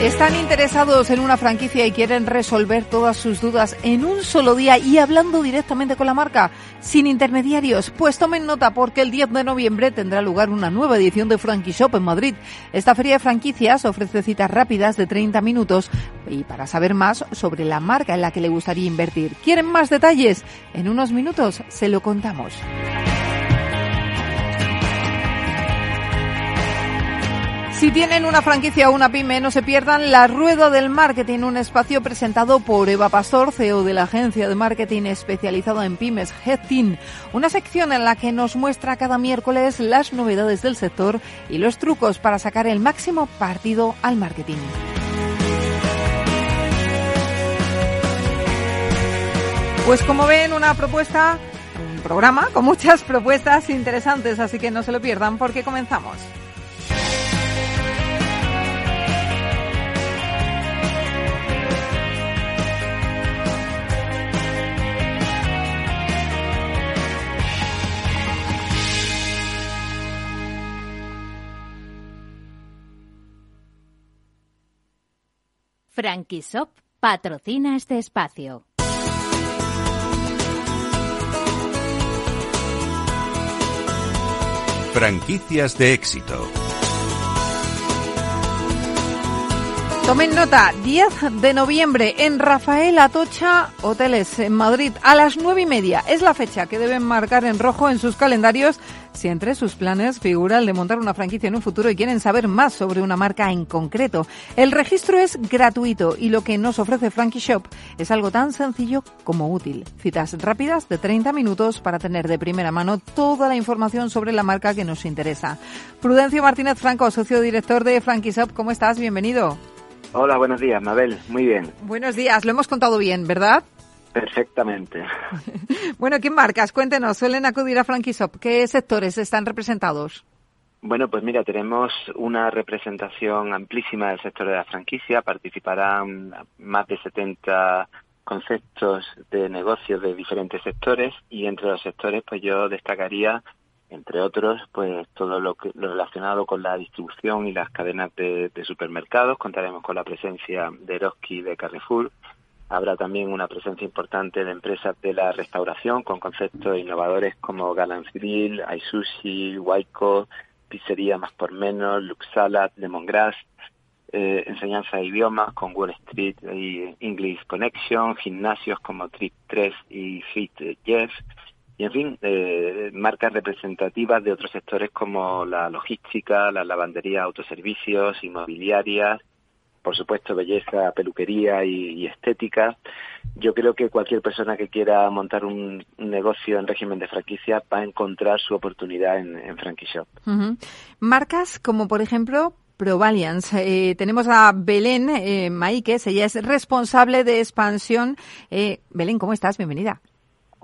Están interesados en una franquicia y quieren resolver todas sus dudas en un solo día y hablando directamente con la marca, sin intermediarios. Pues tomen nota porque el 10 de noviembre tendrá lugar una nueva edición de Frankie Shop en Madrid. Esta feria de franquicias ofrece citas rápidas de 30 minutos y para saber más sobre la marca en la que le gustaría invertir. ¿Quieren más detalles? En unos minutos se lo contamos. Si tienen una franquicia o una pyme, no se pierdan La Rueda del Marketing, un espacio presentado por Eva Pastor, CEO de la agencia de marketing especializada en pymes Headteam, una sección en la que nos muestra cada miércoles las novedades del sector y los trucos para sacar el máximo partido al marketing. Pues como ven, una propuesta, un programa con muchas propuestas interesantes, así que no se lo pierdan porque comenzamos. Franquishop patrocina este espacio. Franquicias de éxito. Tomen nota, 10 de noviembre en Rafael Atocha Hoteles en Madrid a las nueve y media. Es la fecha que deben marcar en rojo en sus calendarios si entre sus planes figura el de montar una franquicia en un futuro y quieren saber más sobre una marca en concreto. El registro es gratuito y lo que nos ofrece Frankie Shop es algo tan sencillo como útil. Citas rápidas de 30 minutos para tener de primera mano toda la información sobre la marca que nos interesa. Prudencio Martínez Franco, socio director de Frankie Shop, ¿cómo estás? Bienvenido. Hola, buenos días, Mabel. Muy bien. Buenos días, lo hemos contado bien, ¿verdad? Perfectamente. bueno, ¿qué marcas? Cuéntenos, suelen acudir a Franquishop. ¿Qué sectores están representados? Bueno, pues mira, tenemos una representación amplísima del sector de la franquicia. Participarán más de 70 conceptos de negocios de diferentes sectores y entre los sectores, pues yo destacaría, entre otros, pues todo lo, que, lo relacionado con la distribución y las cadenas de, de supermercados. Contaremos con la presencia de Eroski y de Carrefour Habrá también una presencia importante de empresas de la restauración con conceptos innovadores como Galance Grill, iSushi, Waiko, Pizzería Más por Menos, Luxala, Lemongrass, eh, enseñanza de idiomas con Wall Street y English Connection, gimnasios como Trip 3 y Fit Jeff, y en fin, eh, marcas representativas de otros sectores como la logística, la lavandería, autoservicios, inmobiliarias, por supuesto, belleza, peluquería y, estética. Yo creo que cualquier persona que quiera montar un, negocio en régimen de franquicia va a encontrar su oportunidad en, en Frankie Shop. Marcas como, por ejemplo, Provaliance. Eh, tenemos a Belén eh, Maíquez, ella es responsable de expansión. Eh, Belén, ¿cómo estás? Bienvenida.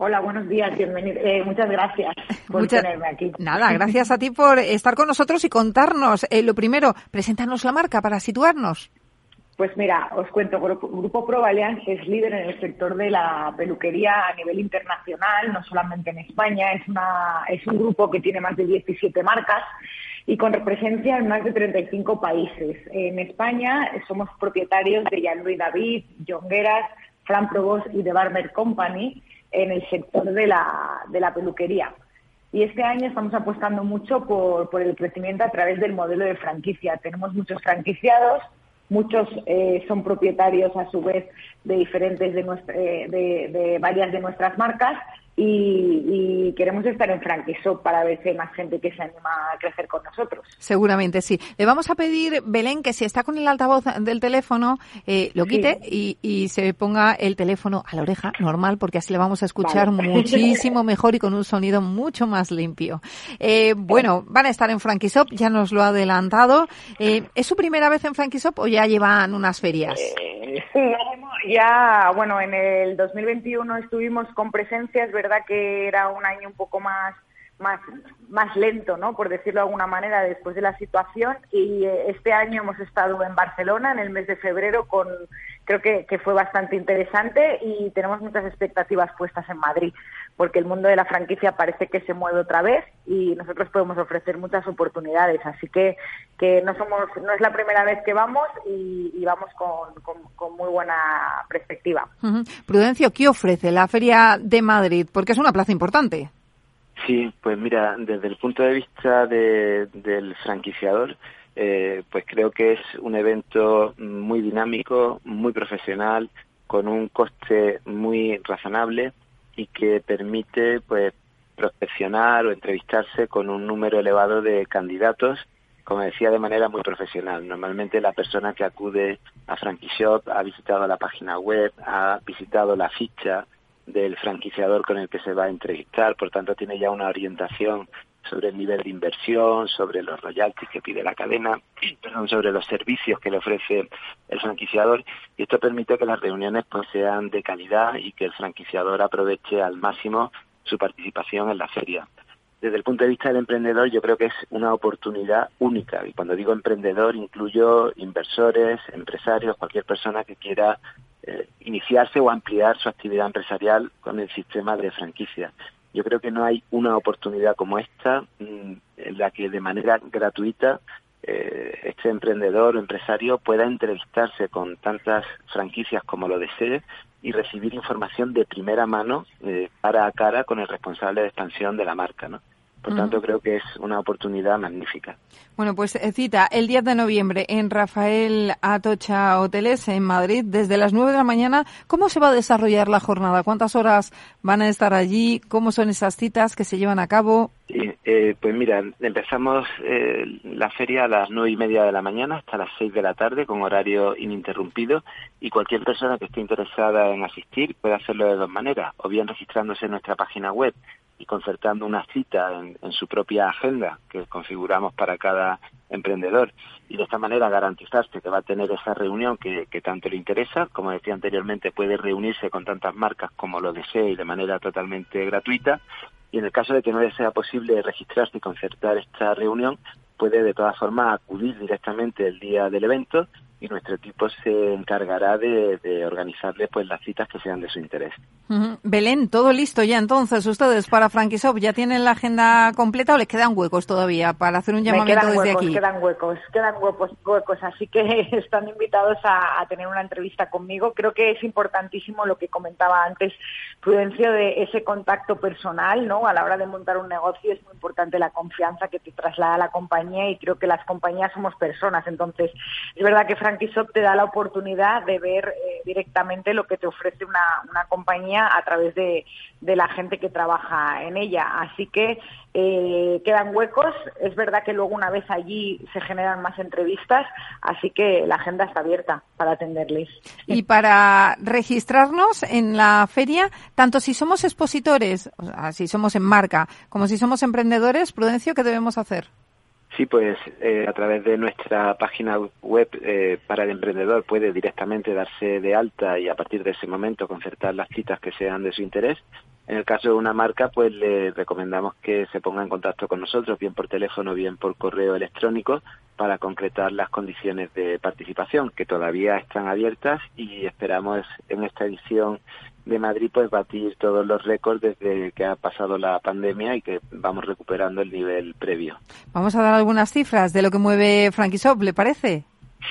Hola, buenos días, bienvenido. Eh, muchas gracias por Muchas, tenerme aquí. Nada, gracias a ti por estar con nosotros y contarnos. Eh, lo primero, preséntanos la marca para situarnos. Pues mira, os cuento, Grupo Provaliance es líder en el sector de la peluquería a nivel internacional, no solamente en España, es, una, es un grupo que tiene más de 17 marcas y con presencia en más de 35 países. En España somos propietarios de Jean-Louis David, Jongueras, Fran Provost y The Barber Company en el sector de la, peluquería. Y este año estamos apostando mucho por el crecimiento a través del modelo de franquicia. Tenemos muchos franquiciados, muchos eh, son propietarios a su vez de diferentes de, nuestra, eh, de, de, varias de nuestras marcas y, queremos estar en Franquishop para ver si hay más gente que se anima a crecer con nosotros. Seguramente sí. Le vamos a pedir, Belén, que si está con el altavoz del teléfono, eh, lo quite y, se ponga el teléfono a la oreja, normal, porque así le vamos a escuchar muchísimo mejor y con un sonido mucho más limpio. Eh, bueno, van a estar en Franquishop, ya nos lo ha adelantado. Eh, ¿Es su primera vez en Franquishop o ya llevan unas ferias? ya, bueno, en el 2021 estuvimos con presencia, es que era un año un poco más más, más lento, ¿no? por decirlo de alguna manera, después de la situación. Y eh, este año hemos estado en Barcelona en el mes de febrero con, creo que, que, fue bastante interesante y tenemos muchas expectativas puestas en Madrid, porque el mundo de la franquicia parece que se mueve otra vez y nosotros podemos ofrecer muchas oportunidades. Así que, que no somos, no es la primera vez que vamos y, vamos con, con, muy buena perspectiva. Prudencio, ¿qué ofrece la Feria de Madrid? Porque es una plaza importante. Sí, pues mira, desde el punto de vista del franquiciador, eh, pues creo que es un evento muy dinámico, muy profesional, con un coste muy razonable y que permite pues prospeccionar o entrevistarse con un número elevado de candidatos, como decía, de manera muy profesional. Normalmente la persona que acude a Franquishop ha visitado la página web, ha visitado la ficha, del franquiciador con el que se va a entrevistar, por tanto tiene ya una orientación sobre el nivel de inversión, sobre los royalties que pide la cadena, perdón, sobre los servicios que le ofrece el franquiciador y esto permite que las reuniones pues sean de calidad y que el franquiciador aproveche al máximo su participación en la feria. Desde el punto de vista del emprendedor, yo creo que es una oportunidad única. Y cuando digo emprendedor, incluyo inversores, empresarios, cualquier persona que quiera eh, iniciarse o ampliar su actividad empresarial con el sistema de franquicia. Yo creo que no hay una oportunidad como esta mm, en la que de manera gratuita eh, este emprendedor o empresario pueda entrevistarse con tantas franquicias como lo desee y recibir información de primera mano eh, cara a cara con el responsable de expansión de la marca. ¿no? Por tanto, creo que es una oportunidad magnífica. Bueno, pues eh, cita el 10 de noviembre en Rafael Atocha Hoteles en Madrid desde las 9 de la mañana. ¿Cómo se va a desarrollar la jornada? ¿Cuántas horas van a estar allí? ¿Cómo son esas citas que se llevan a cabo? Eh, pues mira, empezamos eh, la feria a las nueve y media de la mañana hasta las seis de la tarde con horario ininterrumpido y cualquier persona que esté interesada en asistir puede hacerlo de dos maneras, o bien registrándose en nuestra página web y concertando una cita en, su propia agenda que configuramos para cada emprendedor y de esta manera garantizarse que va a tener esa reunión que, tanto le interesa. Como decía anteriormente, puede reunirse con tantas marcas como lo desee y de manera totalmente gratuita. Y en el caso de que no le sea posible registrarse y concertar esta reunión, puede de todas formas acudir directamente el día del evento y nuestro equipo se encargará de, organizarle pues las citas que sean de su interés. Belén, todo listo ya entonces ustedes para Franquishop, ¿ya tienen la agenda completa o les quedan huecos todavía para hacer un llamamiento desde huecos, aquí? Quedan huecos, quedan huecos, huecos, así que están invitados a, tener una entrevista conmigo. Creo que es importantísimo lo que comentaba antes, Prudencio, de ese contacto personal, ¿no? A la hora de montar un negocio es muy importante la confianza que te traslada la compañía y creo que las compañías somos personas, entonces es verdad que Te da la oportunidad de ver eh, directamente lo que te ofrece una, compañía a través de, la gente que trabaja en ella. Así que eh, quedan huecos. Es verdad que luego una vez allí se generan más entrevistas, así que la agenda está abierta para atenderles. Y para registrarnos en la feria, tanto si somos expositores, o sea, si somos en marca, como si somos emprendedores, Prudencio, ¿qué debemos hacer? Sí, pues eh, a través de nuestra página web eh, para el emprendedor puede directamente darse de alta y a partir de ese momento concertar las citas que sean de su interés. En el caso de una marca, pues le recomendamos que se ponga en contacto con nosotros, bien por teléfono, bien por correo electrónico, para concretar las condiciones de participación, que todavía están abiertas y esperamos en esta edición de Madrid pues batir todos los récords desde que ha pasado la pandemia y que vamos recuperando el nivel previo. Vamos a dar algunas cifras de lo que mueve Shop, ¿le parece?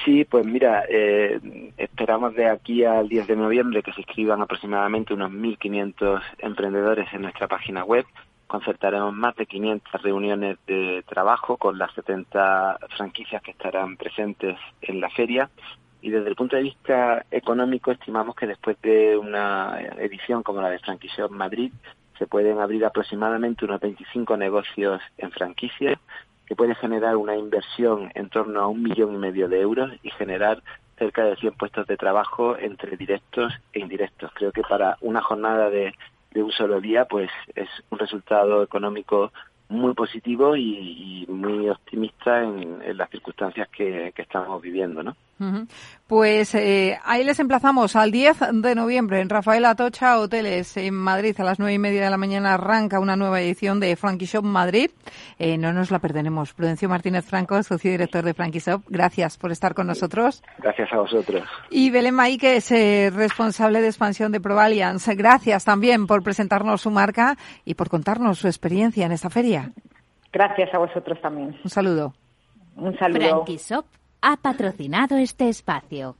Sí, pues mira, eh, esperamos de aquí al 10 de noviembre que se inscriban aproximadamente unos 1.500 emprendedores en nuestra página web. Concertaremos más de 500 reuniones de trabajo con las 70 franquicias que estarán presentes en la feria y desde el punto de vista económico estimamos que después de una edición como la de Franquishop Madrid se pueden abrir aproximadamente unos 25 negocios en franquicia que puede generar una inversión en torno a un millón y medio de euros y generar cerca de 100 puestos de trabajo entre directos e indirectos. Creo que para una jornada de, de un solo día, pues es un resultado económico muy positivo y, muy optimista en, las circunstancias que, que, estamos viviendo, ¿no? Pues eh, ahí les emplazamos al 10 de noviembre en Rafael Atocha Hoteles en Madrid. A las nueve y media de la mañana arranca una nueva edición de Frankie Shop Madrid. Eh, no nos la perderemos. Prudencio Martínez Franco, socio director de Frankie Shop. Gracias por estar con nosotros. Gracias a vosotros. Y Belén Maí, que es eh, responsable de expansión de Provalians. Gracias también por presentarnos su marca y por contarnos su experiencia en esta feria. Gracias a vosotros también. Un saludo. Un saludo ha patrocinado este espacio.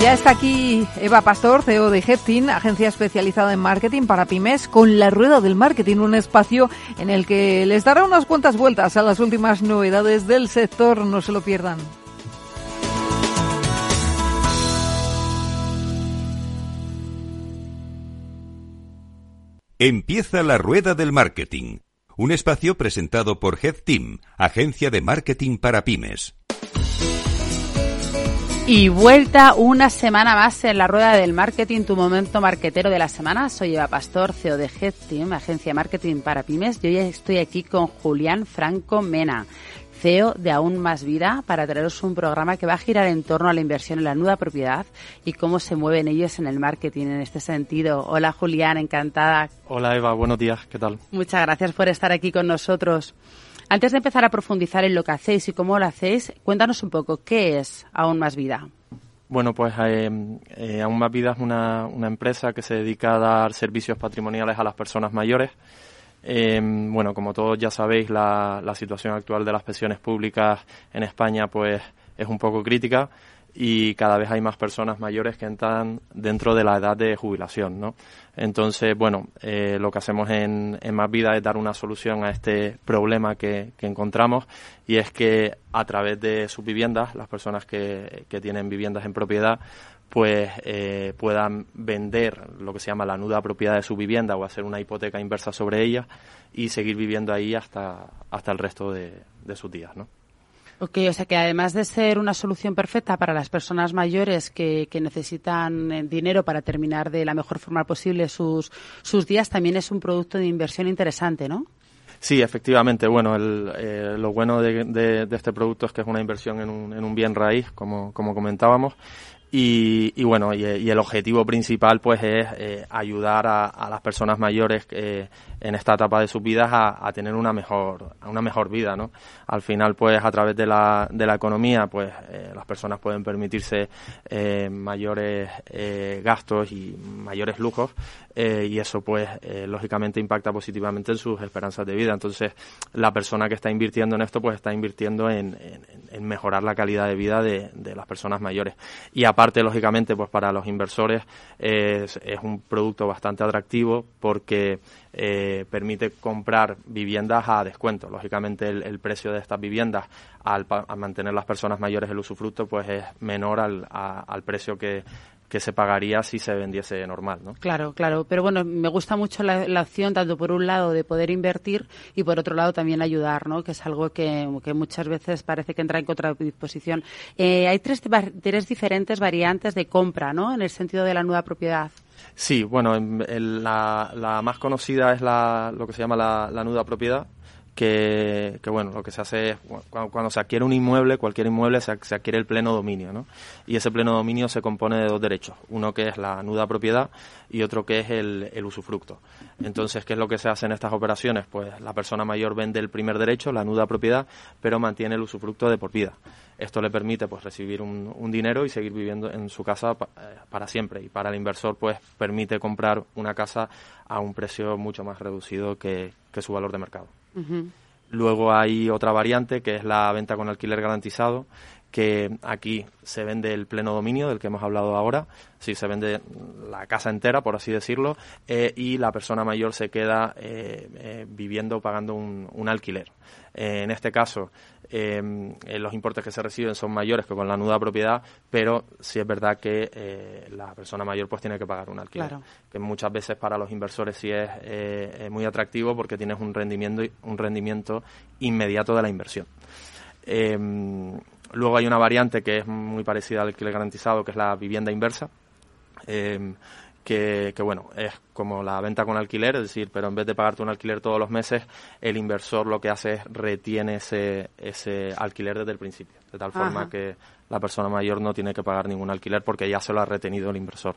Ya está aquí Eva Pastor, CEO de Heptin, agencia especializada en marketing para pymes, con la rueda del marketing, un espacio en el que les dará unas cuantas vueltas a las últimas novedades del sector. No se lo pierdan. Empieza la rueda del marketing un espacio presentado por Head Team, agencia de marketing para pymes. Y vuelta una semana más en la rueda del marketing, tu momento marketero de la semana. Soy Eva Pastor, CEO de Head Team, agencia de marketing para pymes. Yo ya estoy aquí con Julián Franco Mena. CEO de Aún Más Vida para traeros un programa que va a girar en torno a la inversión en la nueva propiedad y cómo se mueven ellos en el marketing en este sentido. Hola Julián, encantada. Hola Eva, buenos días, ¿qué tal? Muchas gracias por estar aquí con nosotros. Antes de empezar a profundizar en lo que hacéis y cómo lo hacéis, cuéntanos un poco, ¿qué es Aún Más Vida? Bueno, pues eh, eh, Aún Más Vida es una, una empresa que se dedica a dar servicios patrimoniales a las personas mayores eh, bueno, como todos ya sabéis, la, situación actual de las pensiones públicas en España pues es un poco crítica y cada vez hay más personas mayores que entran dentro de la edad de jubilación, ¿no? Entonces, bueno, eh, lo que hacemos en, en, Más Vida es dar una solución a este problema que, que, encontramos y es que a través de sus viviendas, las personas que, que tienen viviendas en propiedad, pues eh, puedan vender lo que se llama la nuda propiedad de su vivienda o hacer una hipoteca inversa sobre ella y seguir viviendo ahí hasta, hasta el resto de, sus días, ¿no? Ok, o sea que además de ser una solución perfecta para las personas mayores que, que necesitan eh, dinero para terminar de la mejor forma posible sus, sus días, también es un producto de inversión interesante, ¿no? Sí, efectivamente. Bueno, el, eh, lo bueno de, de, de, este producto es que es una inversión en un, en un bien raíz, como, como comentábamos, y, bueno, y, el objetivo principal pues es eh, ayudar a, las personas mayores en esta etapa de sus vidas a, a, tener una mejor, una mejor vida, ¿no? Al final pues a través de la, de la economía pues eh, las personas pueden permitirse eh, mayores gastos y mayores lujos y eso pues lógicamente impacta positivamente en sus esperanzas de vida. Entonces la persona que está invirtiendo en esto pues está invirtiendo en, en, en mejorar la calidad de vida de, de las personas mayores. Y aparte, lógicamente, pues para los inversores es, un producto bastante atractivo porque eh, permite comprar viviendas a descuento. Lógicamente, el, precio de estas viviendas al, mantener las personas mayores el usufructo pues es menor al, al precio que que se pagaría si se vendiese normal, ¿no? Claro, claro. Pero bueno, me gusta mucho la, la, opción, tanto por un lado de poder invertir y por otro lado también ayudar, ¿no? Que es algo que, que muchas veces parece que entra en contradisposición. Eh, hay tres, tres diferentes variantes de compra, ¿no? En el sentido de la nueva propiedad. Sí, bueno, el, la, la, más conocida es la, lo que se llama la, la nuda propiedad, que, bueno, lo que se hace es cuando, se adquiere un inmueble, cualquier inmueble, se, se, adquiere el pleno dominio, ¿no? Y ese pleno dominio se compone de dos derechos, uno que es la nuda propiedad y otro que es el, usufructo. Entonces, ¿qué es lo que se hace en estas operaciones? Pues la persona mayor vende el primer derecho, la nuda propiedad, pero mantiene el usufructo de por vida. Esto le permite pues recibir un, dinero y seguir viviendo en su casa eh, para siempre. Y para el inversor pues permite comprar una casa a un precio mucho más reducido que su valor de mercado. Luego hay otra variante que es la venta con alquiler garantizado, que aquí se vende el pleno dominio del que hemos hablado ahora, sí, se vende la casa entera, por así decirlo, eh, y la persona mayor se queda eh, eh, viviendo, pagando un, un alquiler. en este caso, los importes que se reciben son mayores que con la nuda propiedad, pero sí es verdad que la persona mayor pues tiene que pagar un alquiler, que muchas veces para los inversores sí es muy atractivo porque tienes un rendimiento, un rendimiento inmediato de la inversión. Luego hay una variante que es muy parecida al alquiler garantizado, que es la vivienda inversa. Eh, que, bueno, es como la venta con alquiler, es decir, pero en vez de pagarte un alquiler todos los meses, el inversor lo que hace es retiene ese, ese alquiler desde el principio, de tal forma que la persona mayor no tiene que pagar ningún alquiler porque ya se lo ha retenido el inversor.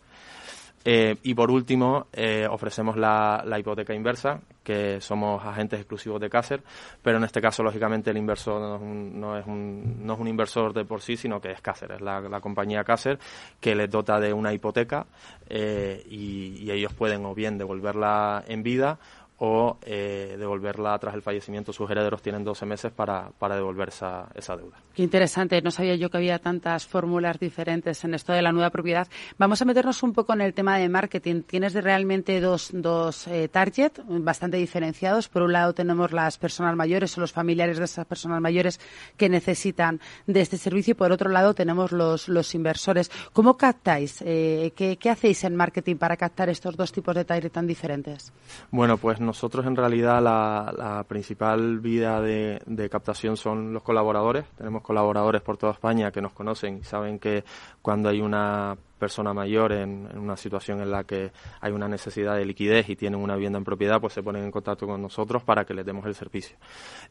Eh, y por último, eh, ofrecemos la, hipoteca inversa, que somos agentes exclusivos de Caser, pero en este caso, lógicamente, el inversor no es un, no es un, inversor de por sí, sino que es Caser, es la, compañía Caser que les dota de una hipoteca eh, y ellos pueden o bien devolverla en vida o eh, devolverla tras el fallecimiento. Sus herederos tienen 12 meses para, para devolver esa, esa, deuda. Qué interesante. No sabía yo que había tantas fórmulas diferentes en esto de la nueva propiedad. Vamos a meternos un poco en el tema de marketing. Tienes realmente dos, dos eh, targets bastante diferenciados. Por un lado tenemos las personas mayores o los familiares de esas personas mayores que necesitan de este servicio y por otro lado tenemos los, los inversores. ¿Cómo captáis? Eh, ¿qué, ¿qué, hacéis en marketing para captar estos dos tipos de target tan diferentes? Bueno, pues nosotros en realidad la, principal vía de, captación son los colaboradores. Tenemos colaboradores por toda España que nos conocen y saben que cuando hay una persona mayor en, una situación en la que hay una necesidad de liquidez y tienen una vivienda en propiedad, pues se ponen en contacto con nosotros para que les demos el servicio.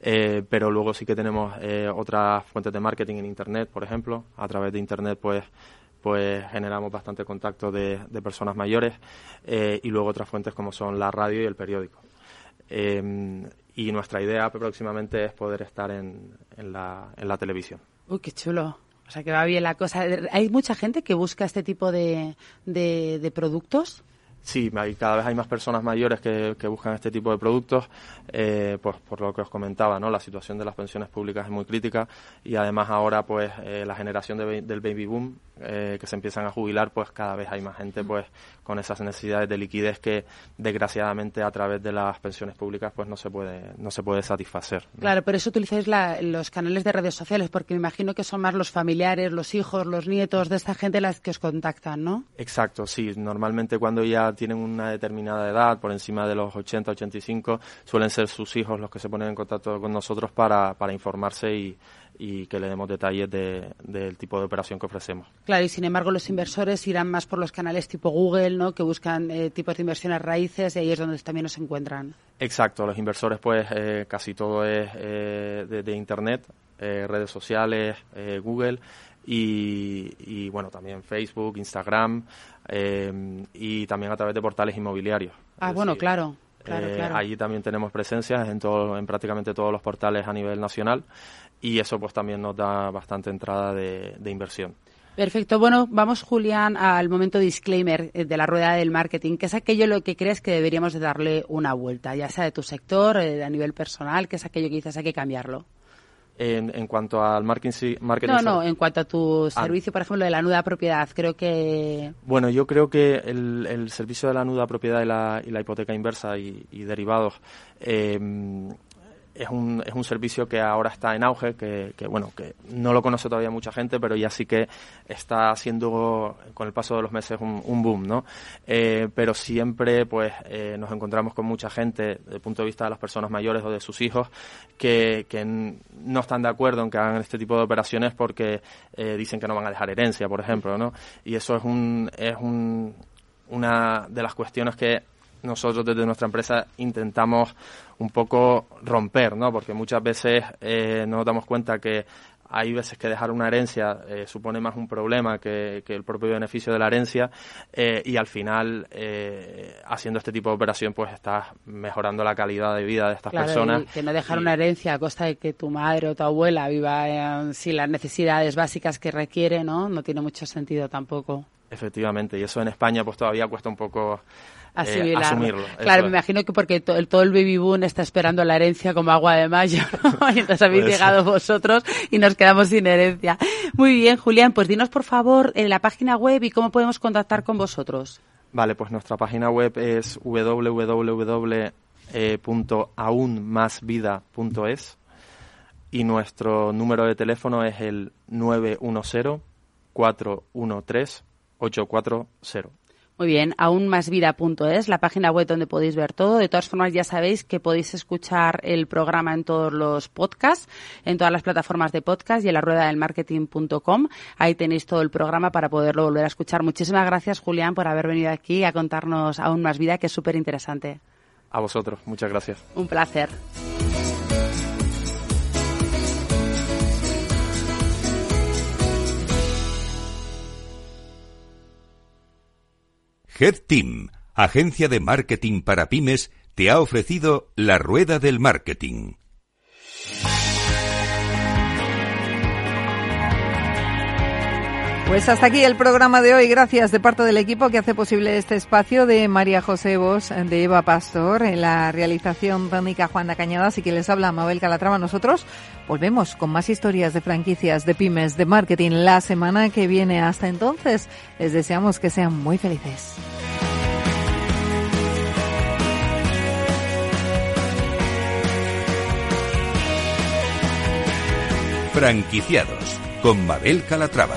Eh, pero luego sí que tenemos eh, otras fuentes de marketing en Internet, por ejemplo. A través de Internet, pues pues generamos bastante contacto de, personas mayores eh, y luego otras fuentes como son la radio y el periódico. Em, y nuestra idea próximamente es poder estar en, en, la, en la televisión. Uy, qué chulo. O sea, que va bien la cosa. ¿Hay mucha gente que busca este tipo de, de, de productos? Sí, hay, cada vez hay más personas mayores que, buscan este tipo de productos, eh, pues por lo que os comentaba, ¿no? La situación de las pensiones públicas es muy crítica y además ahora, pues, eh, la generación del baby boom eh, que se empiezan a jubilar, pues cada vez hay más gente, pues, con esas necesidades de liquidez que, desgraciadamente, a través de las pensiones públicas, pues, no se puede, no se puede satisfacer. Claro, por eso utilizáis los canales de redes sociales, porque me imagino que son más los familiares, los hijos, los nietos de esta gente las que os contactan, ¿no? Exacto, sí. Normalmente cuando ya tienen una determinada edad, por encima de los 80, 85, suelen ser sus hijos los que se ponen en contacto con nosotros para, para informarse y, y que le demos detalles del tipo de operación que ofrecemos. Claro, y sin embargo los inversores irán más por los canales tipo Google, ¿no? que buscan eh, tipos de inversiones raíces y ahí es donde también nos encuentran. Exacto, los inversores pues eh, casi todo es eh, de, Internet, redes sociales, Google y, bueno, también Facebook, Instagram eh, y también a través de portales inmobiliarios. Ah, bueno, claro. Claro, eh, claro. Allí también tenemos presencia en, todo, en prácticamente todos los portales a nivel nacional y eso pues también nos da bastante entrada de, inversión. Perfecto. Bueno, vamos, Julián, al momento disclaimer eh, de la rueda del marketing. ¿Qué es aquello lo que crees que deberíamos de darle una vuelta, ya sea de tu sector, a nivel personal? ¿Qué es aquello que dices hay que cambiarlo? En, cuanto al marketing, marketing no no en cuanto a tu ah. servicio por ejemplo de la nuda propiedad creo que bueno yo creo que el, servicio de la nuda propiedad y la, y la hipoteca inversa y, derivados eh, es un, es un servicio que ahora está en auge, que, bueno, que no lo conoce todavía mucha gente, pero ya sí que está haciendo con el paso de los meses un, boom, ¿no? Eh, pero siempre, pues, eh, nos encontramos con mucha gente, desde el punto de vista de las personas mayores o de sus hijos, que, que no están de acuerdo en que hagan este tipo de operaciones porque eh, dicen que no van a dejar herencia, por ejemplo, ¿no? Y eso es un, es un, una de las cuestiones que nosotros desde nuestra empresa intentamos un poco romper, ¿no? Porque muchas veces eh, nos damos cuenta que hay veces que dejar una herencia eh, supone más un problema que, el propio beneficio de la herencia eh, y al final haciendo este tipo de operación pues estás mejorando la calidad de vida de estas personas. que no dejar una herencia a costa de que tu madre o tu abuela viva sin las necesidades básicas que requiere, ¿no? No tiene mucho sentido tampoco. Efectivamente, y eso en España pues todavía cuesta un poco asumirlo. Claro, me imagino que porque todo el baby boom está esperando la herencia como agua de mayo, y entonces habéis llegado vosotros y nos quedamos sin herencia. Muy bien, Julián, pues dinos por favor en la página web y cómo podemos contactar con vosotros. Vale, pues nuestra página web es www.aunmasvida.es y nuestro número de teléfono es el 910 413 840. Muy bien, aunmasvida.es, la página web donde podéis ver todo. De todas formas, ya sabéis que podéis escuchar el programa en todos los podcasts, en todas las plataformas de podcast y en la rueda del marketing.com. Ahí tenéis todo el programa para poderlo volver a escuchar. Muchísimas gracias, Julián, por haber venido aquí a contarnos aún más vida, que es súper interesante. A vosotros, muchas gracias. Un placer. Head Team, agencia de marketing para pymes, te ha ofrecido la rueda del marketing. Pues hasta aquí el programa de hoy. Gracias de parte del equipo que hace posible este espacio de María José Bos, de Eva Pastor, en la realización técnica Juana Cañada. Así que les habla Mabel Calatrava. Nosotros volvemos con más historias de franquicias, de pymes, de marketing la semana que viene. Hasta entonces, les deseamos que sean muy felices. Franquiciados con Mabel Calatrava.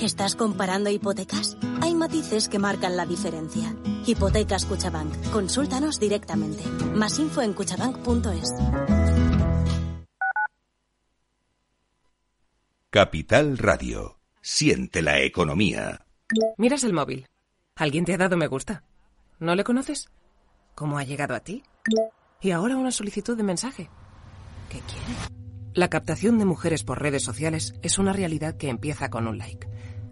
¿Estás comparando hipotecas? Hay matices que marcan la diferencia. Hipotecas Cuchabank. Consúltanos directamente. Más info en cuchabank.es. Capital Radio. Siente la economía. Miras el móvil. ¿Alguien te ha dado me gusta? ¿No le conoces? ¿Cómo ha llegado a ti? Y ahora una solicitud de mensaje. ¿Qué quiere? La captación de mujeres por redes sociales es una realidad que empieza con un like.